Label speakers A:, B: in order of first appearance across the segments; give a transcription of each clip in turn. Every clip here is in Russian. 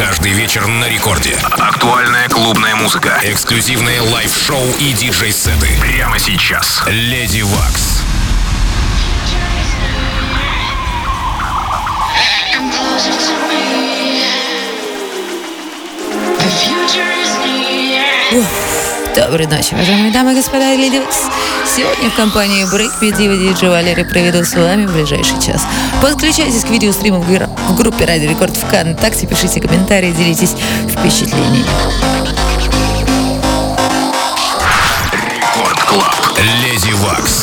A: Каждый вечер на Рекорде. Актуальная клубная музыка. Эксклюзивные лайв-шоу и диджей-сеты. Прямо сейчас. Lady Waks.
B: Доброй ночи, уважаемые дамы и господа, Lady Waks. Сегодня в компании Breakbeat Diva DJ Валерий проведу с вами в ближайший час. Подключайтесь к видеостриму в группе Радио Рекорд ВКонтакте, пишите комментарии, делитесь впечатлениями.
A: Леди Вакс.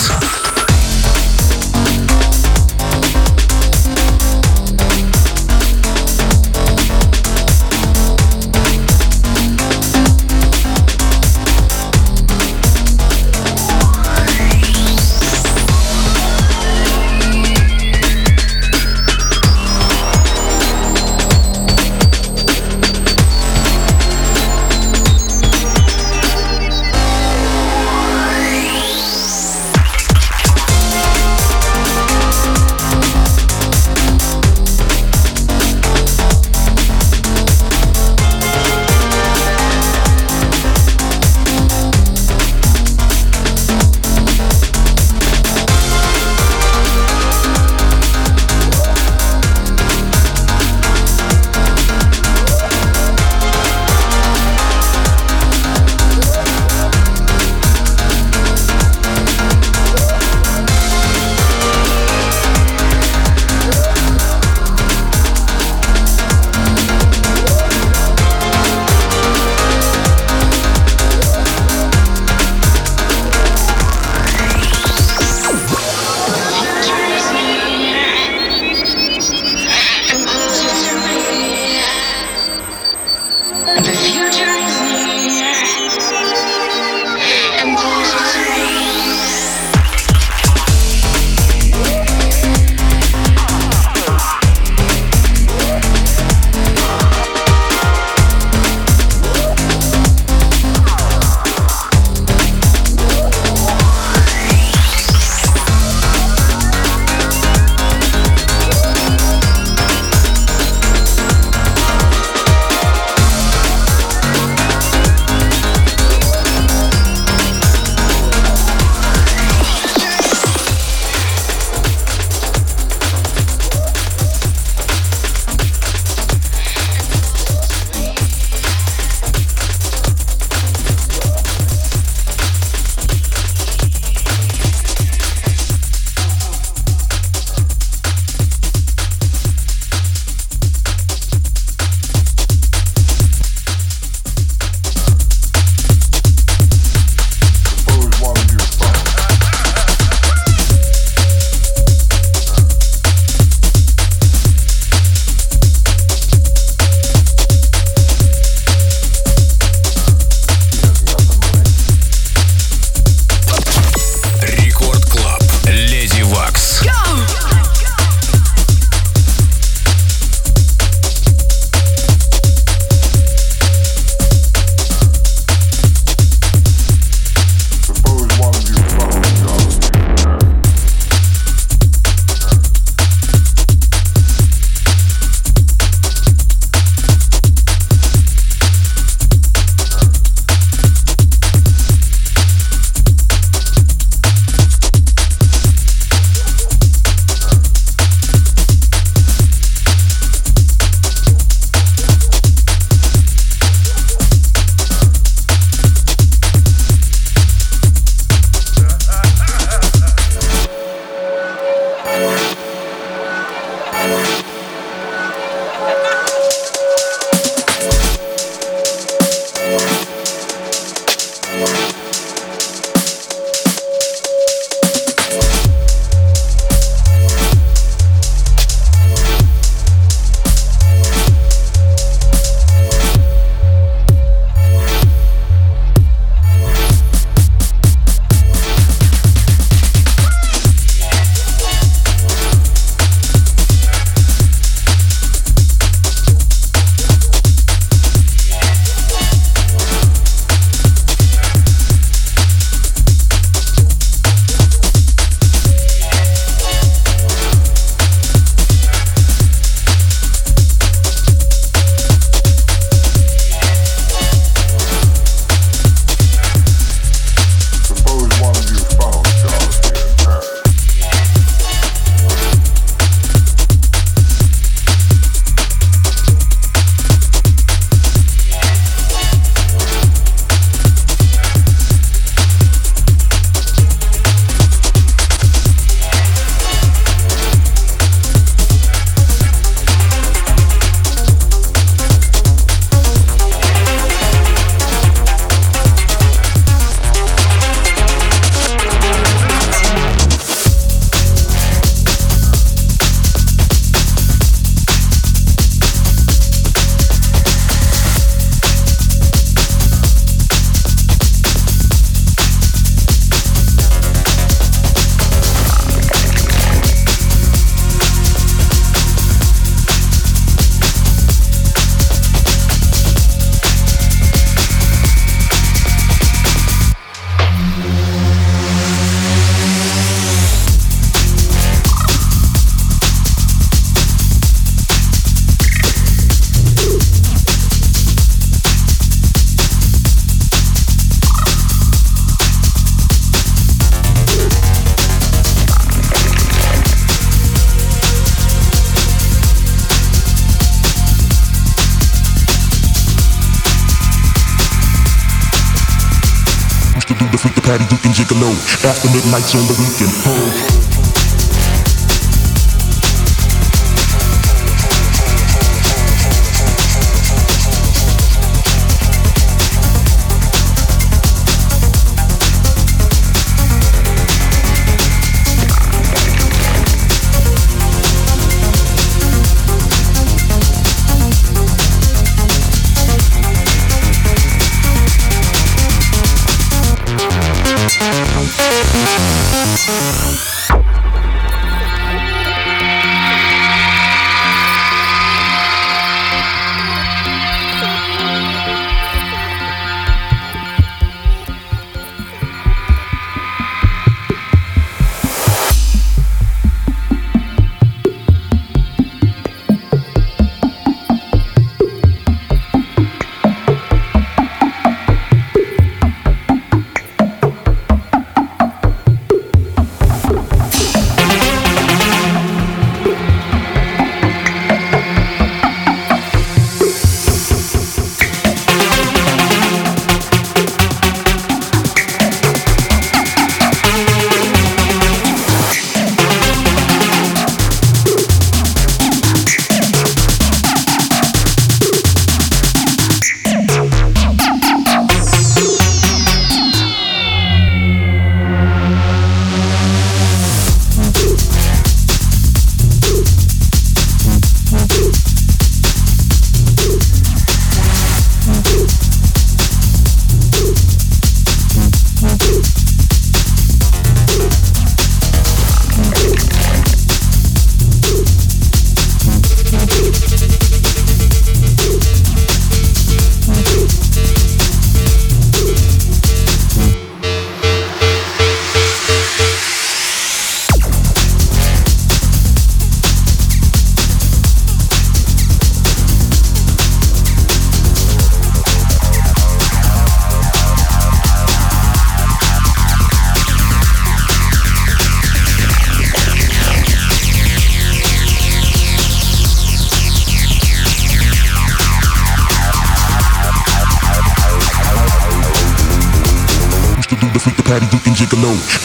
C: After midnight's on the weekend, home.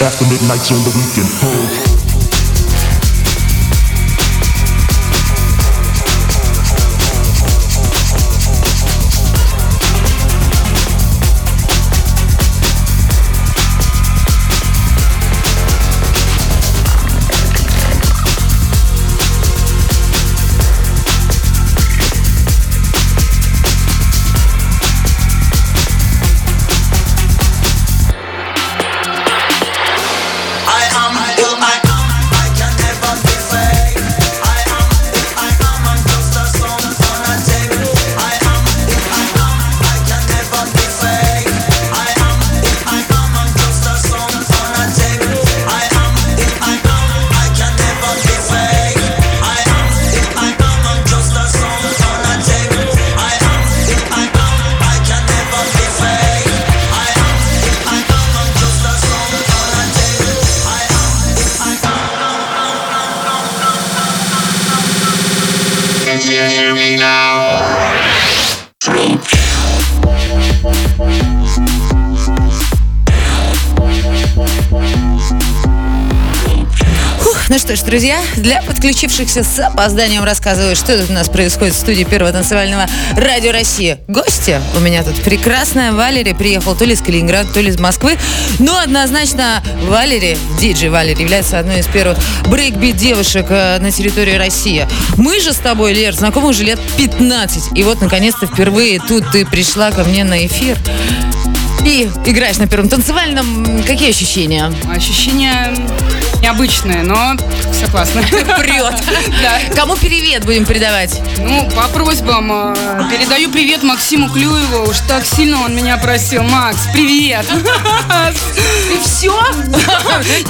C: After midnight's on the weekend. Oh.
B: Друзья, для подключившихся с опозданием рассказываю, что тут у нас происходит в студии Первого танцевального радио России. Гостья у меня тут прекрасная. Валерий приехал то ли из Калининграда, то ли из Москвы. Но однозначно Валерий, диджей Валерий, является одной из первых breakbeat девушек э, на территории России. Мы же с тобой, Лер, знакомы уже лет 15. И вот, наконец-то, впервые тут ты пришла ко мне на эфир. И играешь на первом танцевальном. Какие ощущения?
D: Ощущения необычные, но все классно.
B: Прет. Да. Кому привет будем передавать?
D: Ну, по просьбам. Э, передаю привет Максиму Клюеву. Уж так сильно он меня просил. Макс, привет.
B: И все?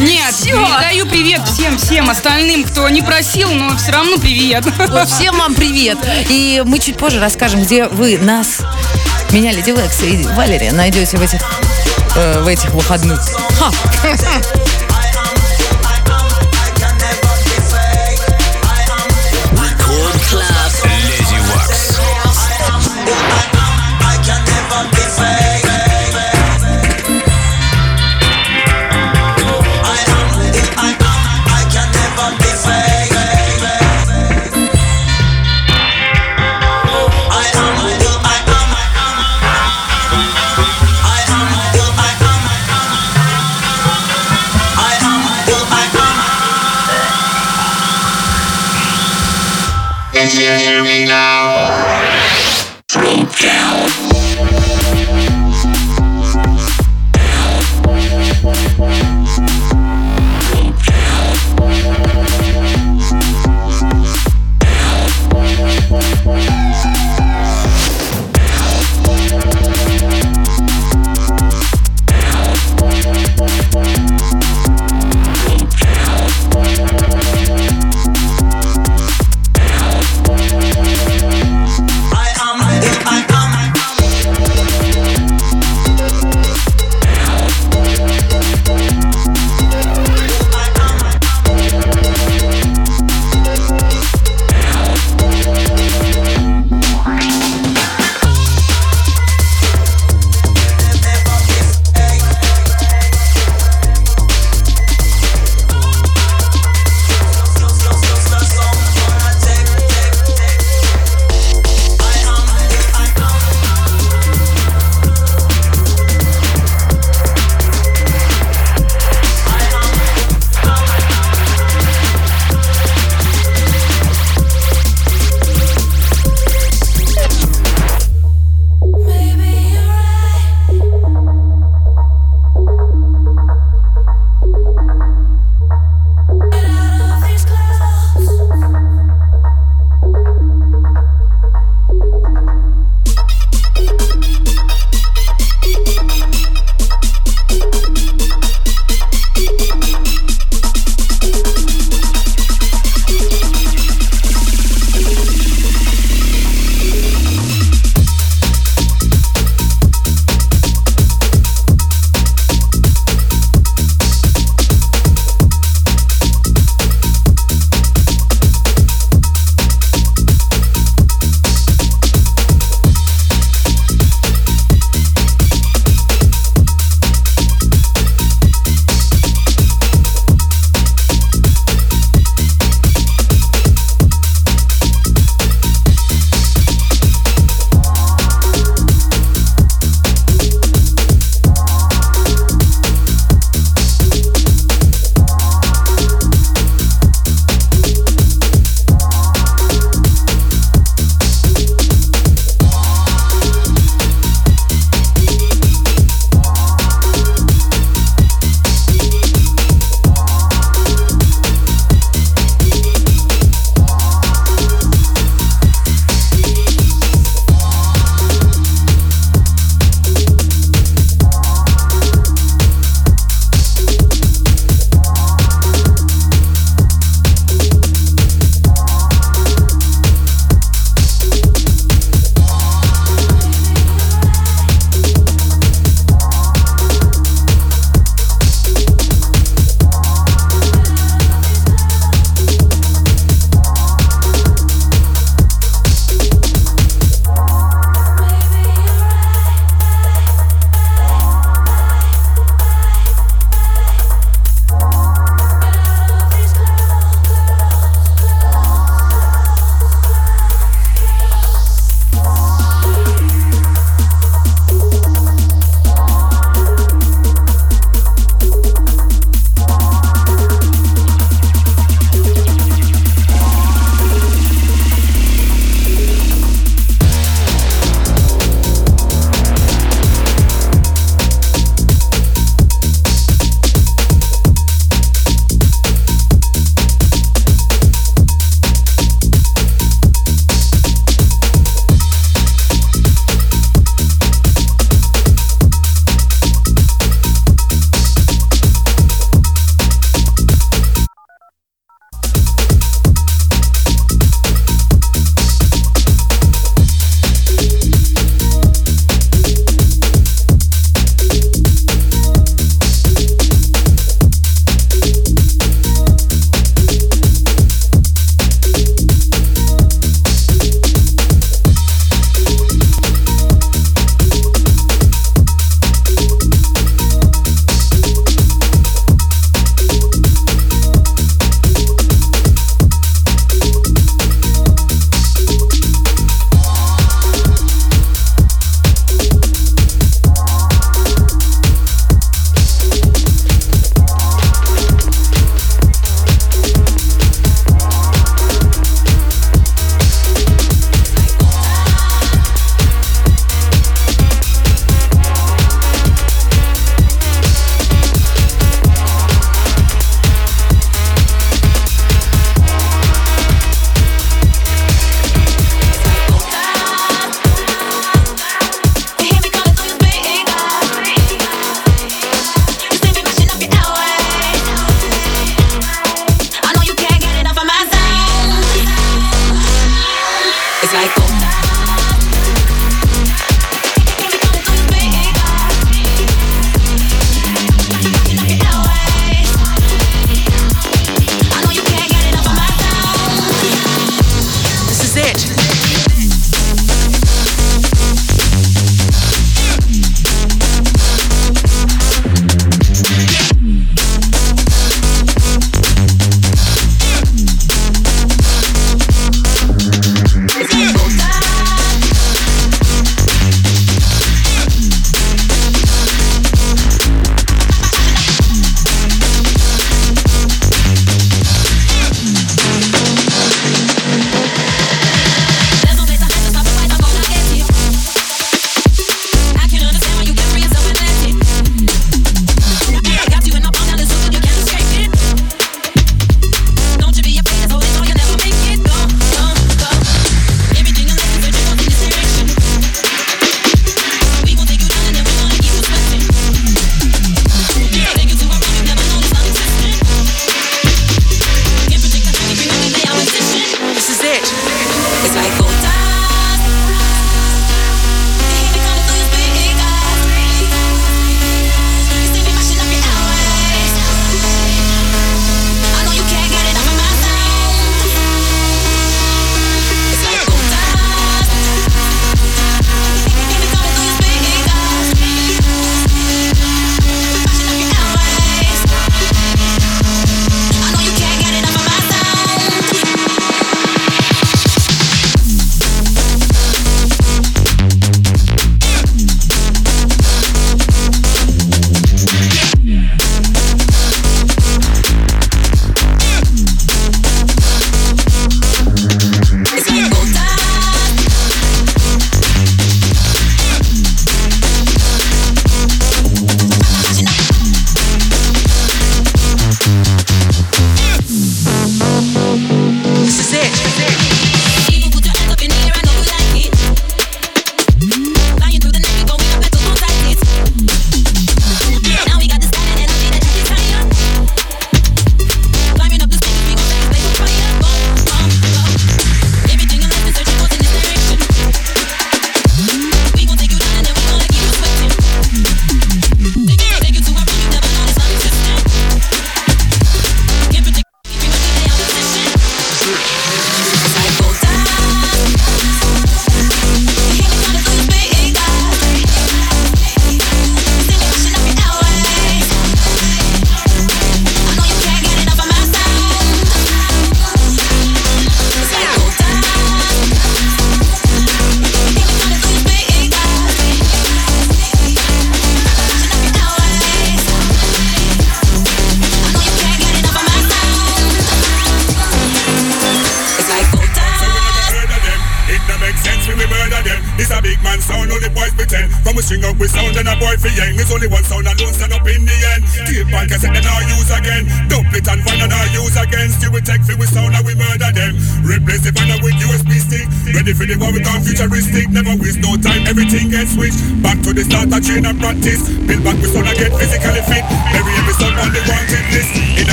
D: Нет, все. передаю привет всем-всем остальным, кто не просил, но все равно привет.
B: Вот всем вам привет. И мы чуть позже расскажем, где вы нас меня, Леди Лекс и Валерия найдете в этих, э, в этих выходных. Ха.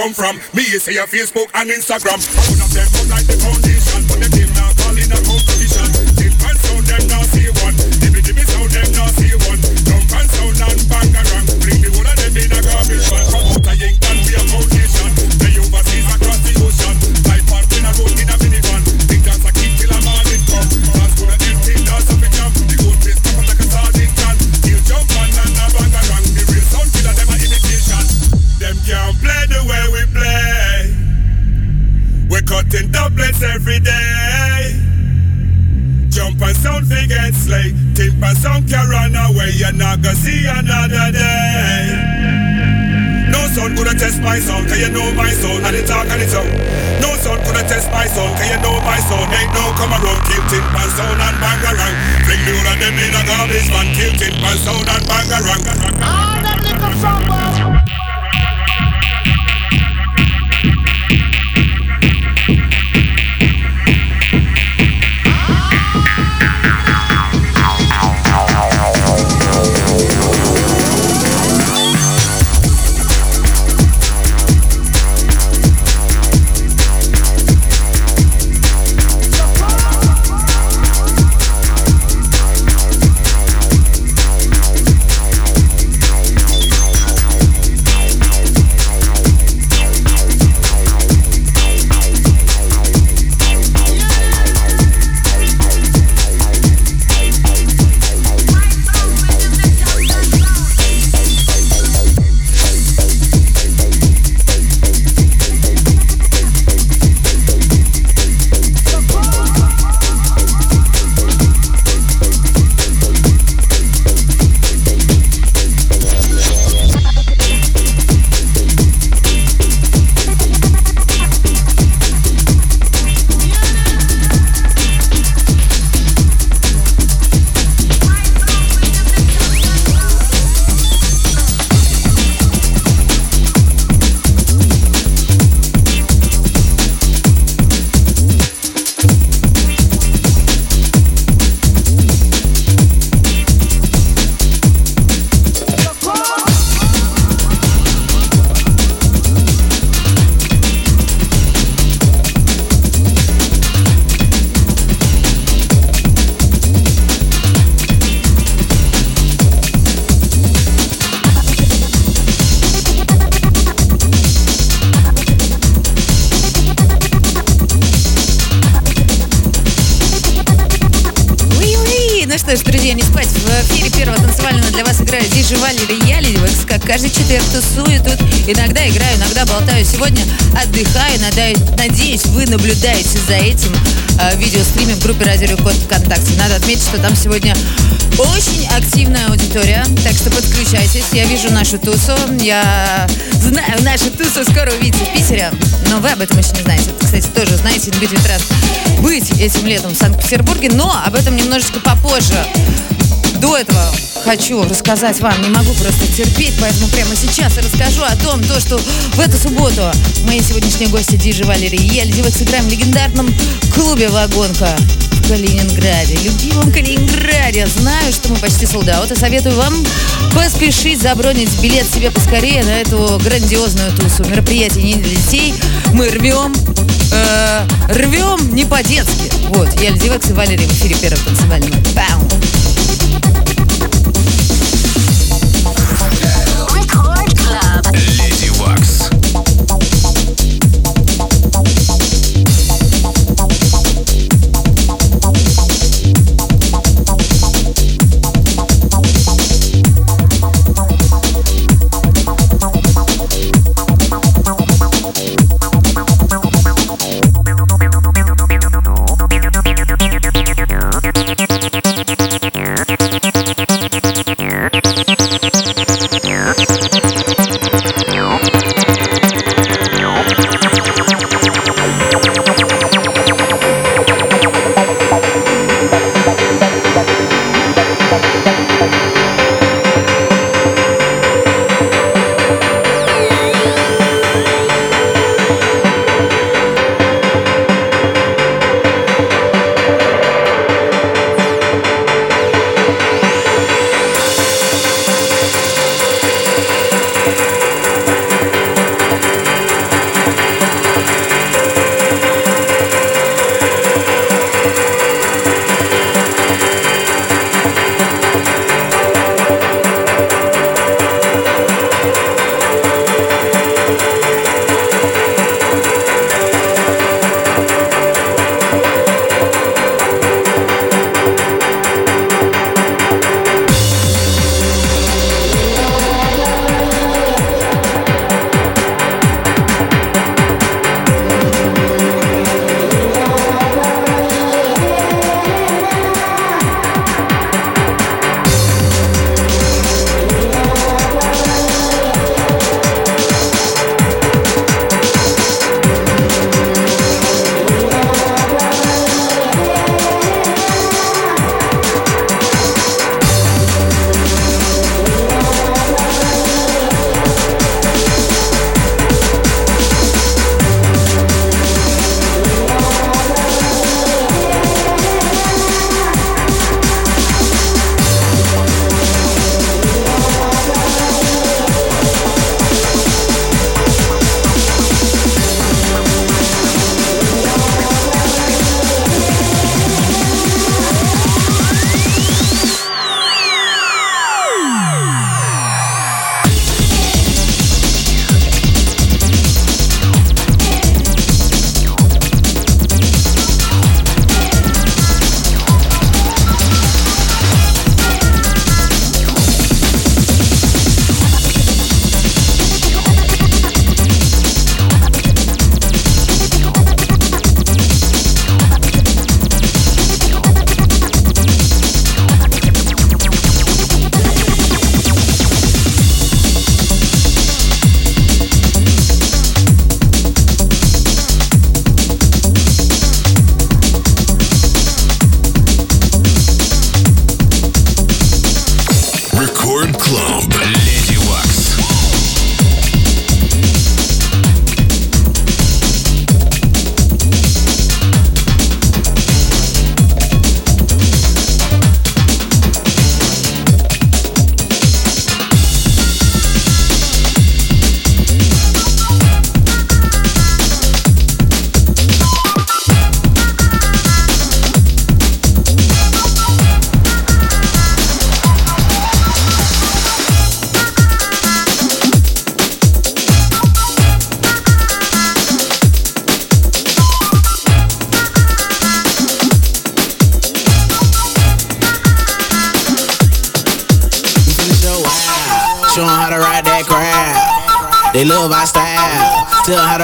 E: come from. Me, you say your Facebook and Instagram. sound and
B: bangarang. теперь тусую тут. Иногда играю, иногда болтаю. Сегодня отдыхаю, надеюсь, вы наблюдаете за этим э, видеостриме в группе Радио Код ВКонтакте. Надо отметить, что там сегодня очень активная аудитория, так что подключайтесь. Я вижу нашу тусу, я знаю нашу тусу, скоро увидите в Питере, но вы об этом еще не знаете. Кстати, тоже знаете, будет ведь раз быть этим летом в Санкт-Петербурге, но об этом немножечко попозже. До этого хочу рассказать вам. Не могу просто терпеть, поэтому прямо сейчас я расскажу о том, то, что в эту субботу мои сегодняшние гости Диджи Валерий и я Льдивок сыграем в легендарном клубе «Вагонка». В Калининграде, любимом Калининграде. Знаю, что мы почти солдаты. Советую вам поспешить забронить билет себе поскорее на эту грандиозную тусу. Мероприятие не для детей. Мы рвем, э, рвем не по-детски. Вот, я Льдивекс и Валерий в эфире первого танцевального.
F: Бау!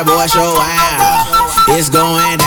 F: Boy show out. It's going down.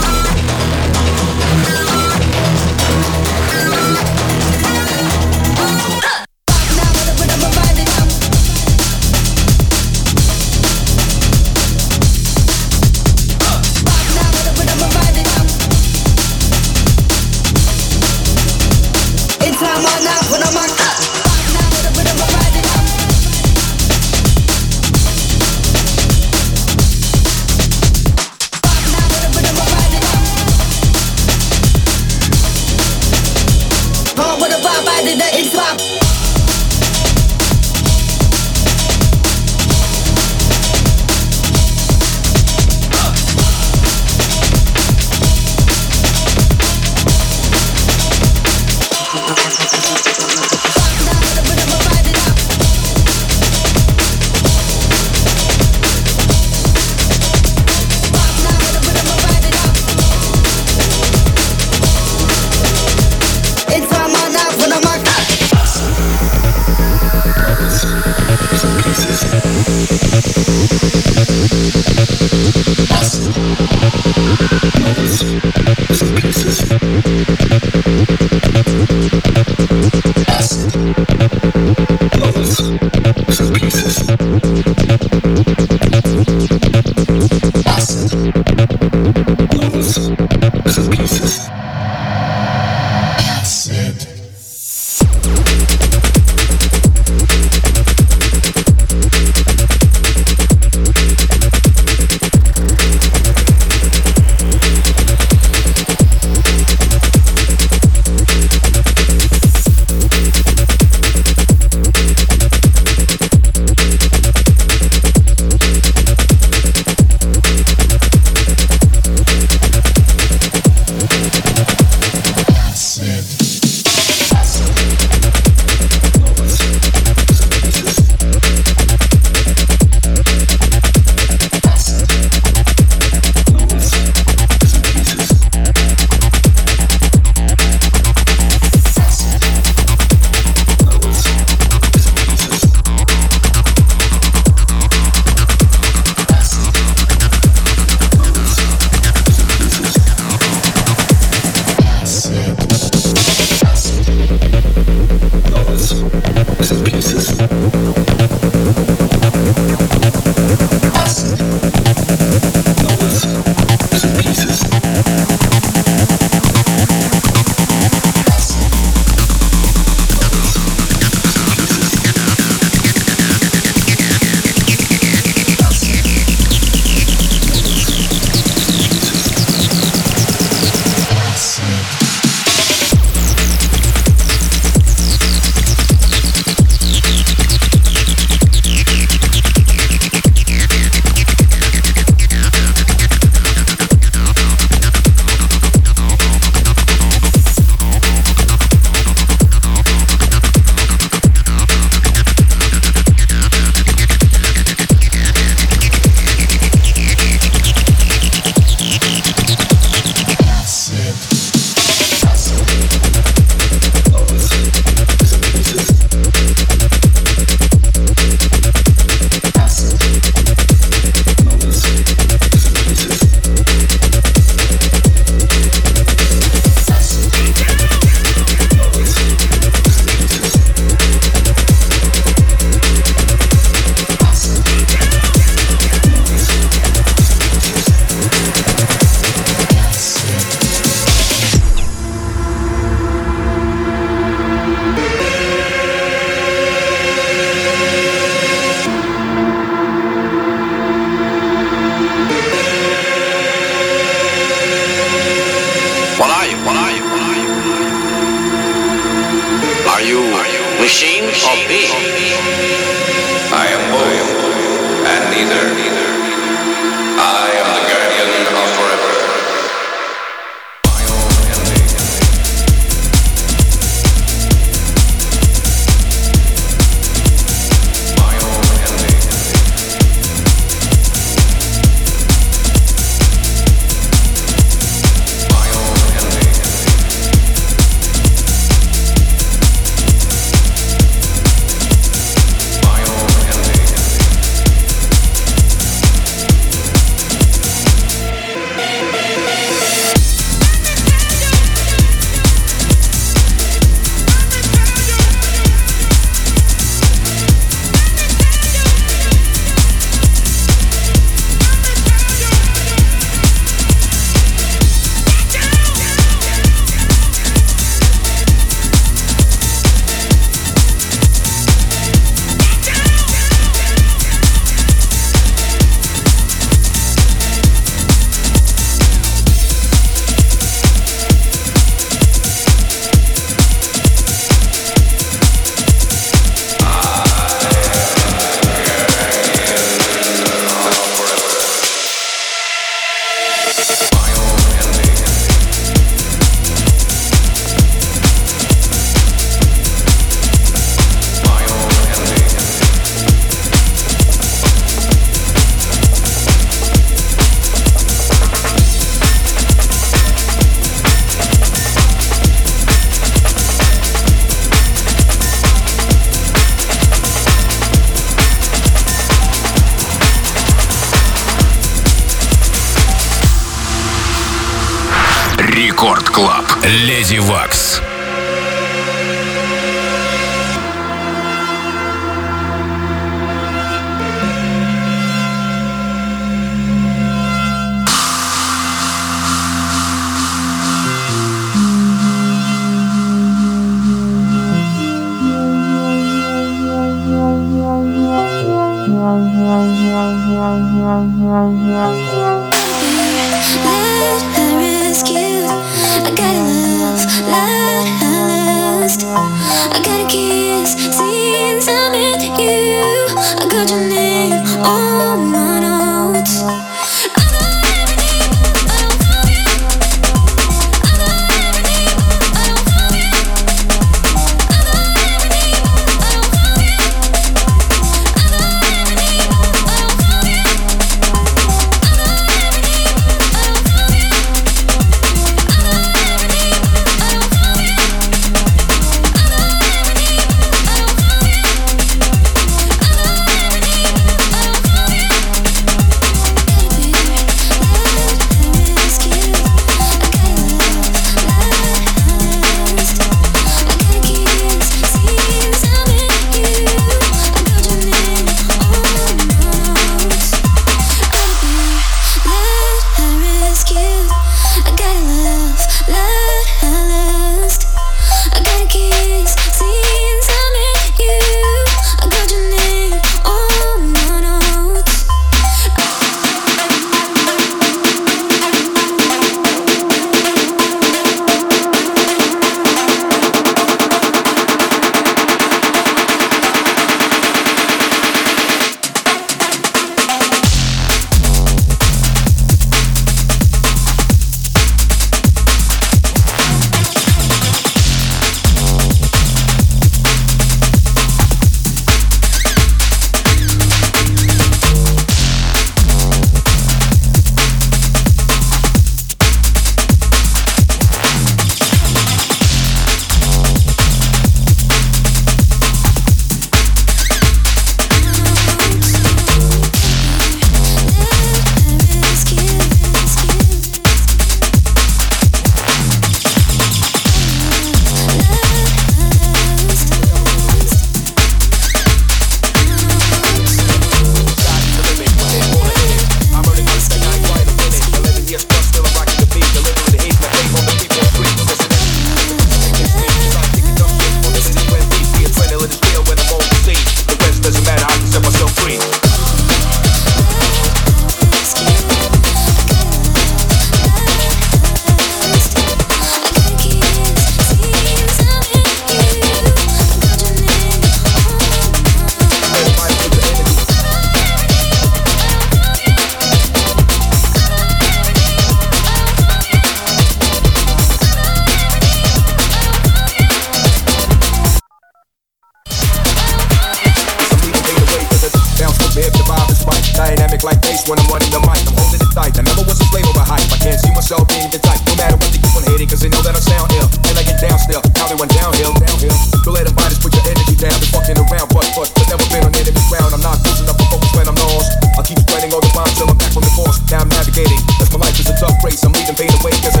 G: phrase. I'm leaving fade away cause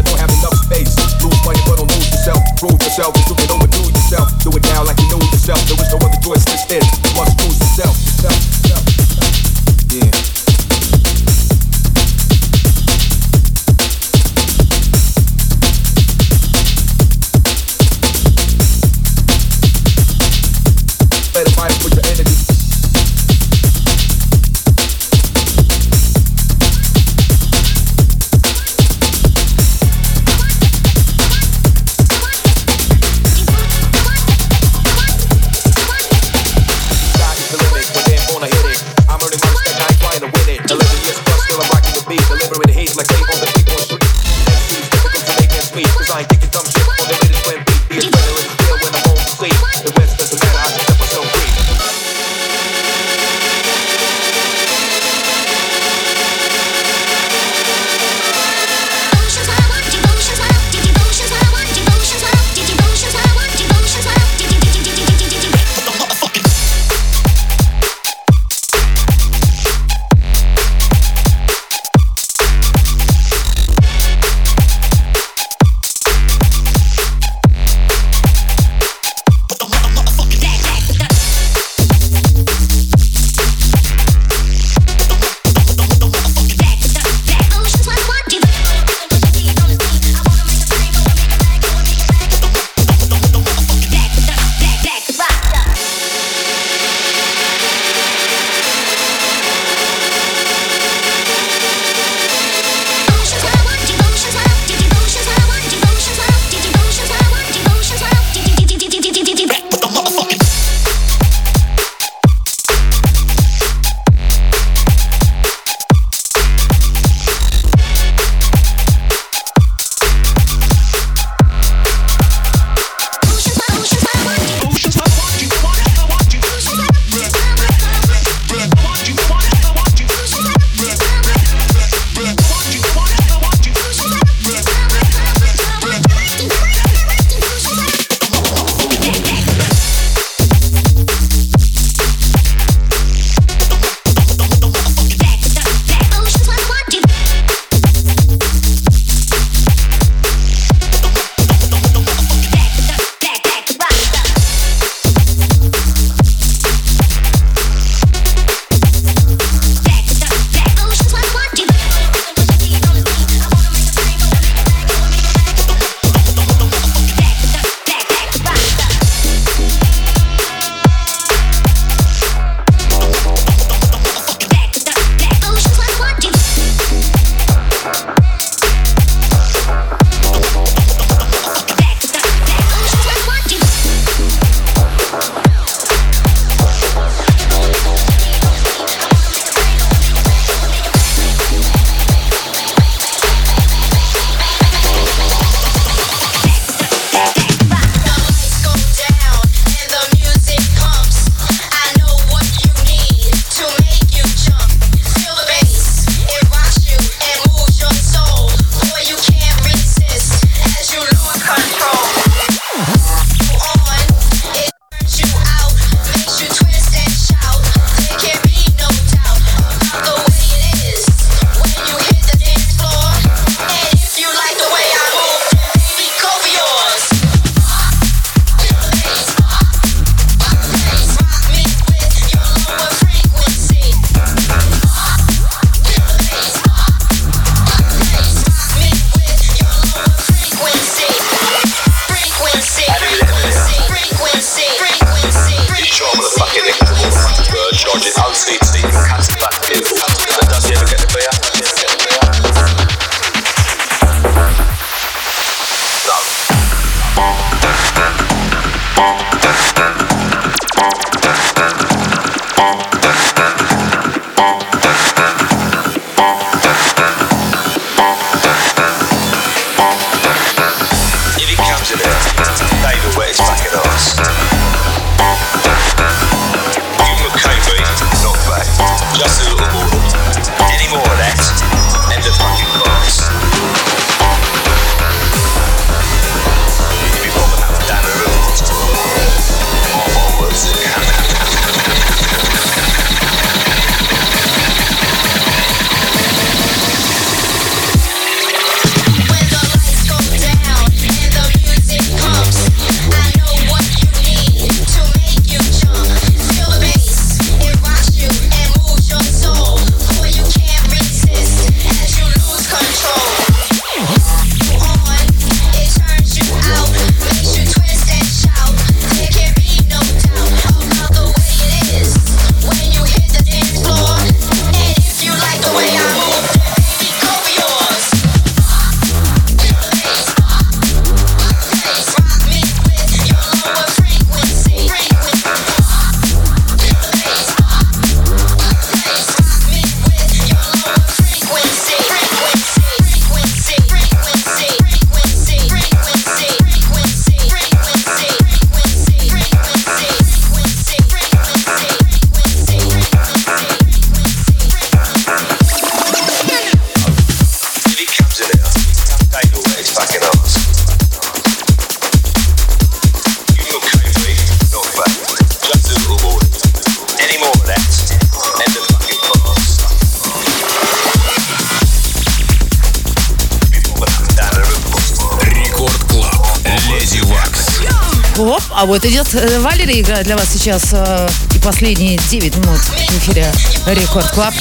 B: Э, играет для вас сейчас э, и последние 9 минут в эфире Record Club.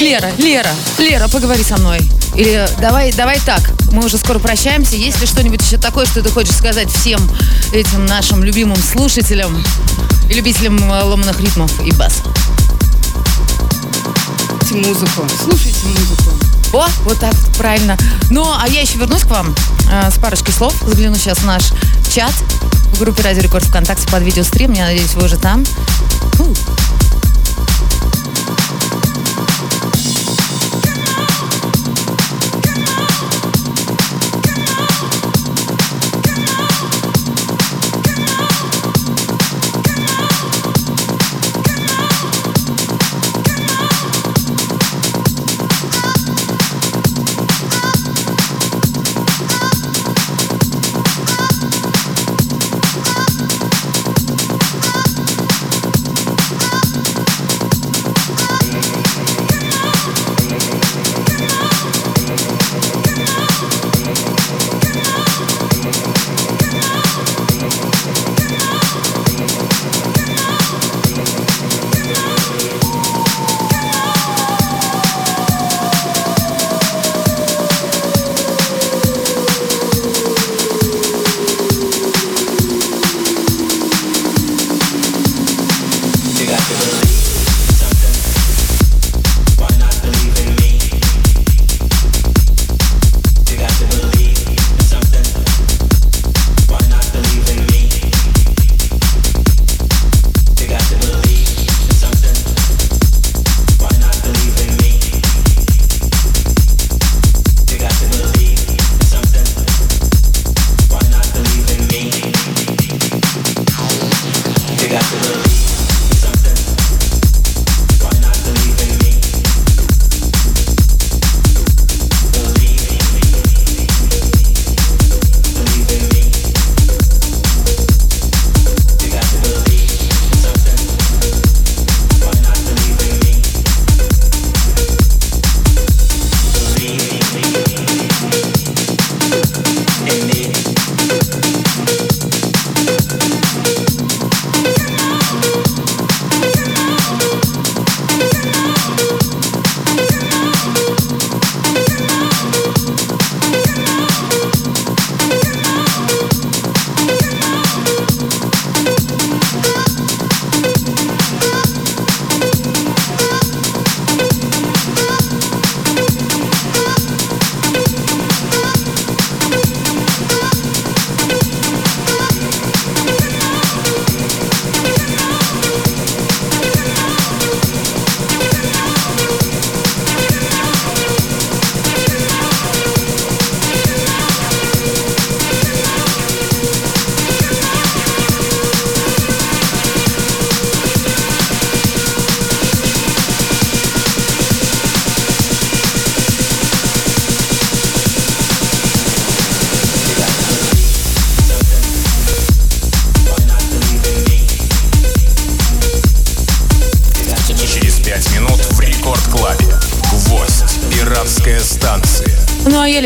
B: Лера, Лера, Лера, поговори со мной. Или давай, давай так, мы уже скоро прощаемся. Есть ли что-нибудь еще такое, что ты хочешь сказать всем этим нашим любимым слушателям и любителям э, ломаных ритмов и бас?
D: Слушайте музыку. Слушайте музыку.
B: О, вот так, правильно. Ну, а я еще вернусь к вам э, с парочкой слов. Загляну сейчас в наш чат группе Радио Рекорд ВКонтакте под видеострим. Я надеюсь, вы уже там.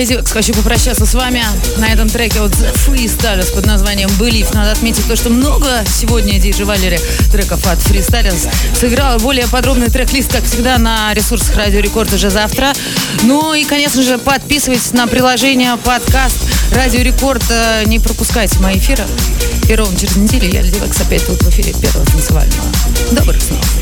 B: Леди Векс, хочу попрощаться с вами на этом треке от The Freestylers под названием Believe. Надо отметить то, что много сегодня DJ Валери треков от Freestylers сыграла. Более подробный трек-лист, как всегда, на ресурсах Радио Рекорд уже завтра. Ну и, конечно же, подписывайтесь на приложение подкаст Радио Рекорд. Э, Не пропускайте мои эфиры. Ровно через неделю я, Леди Векс, опять тут в эфире первого танцевального. Добрых снов.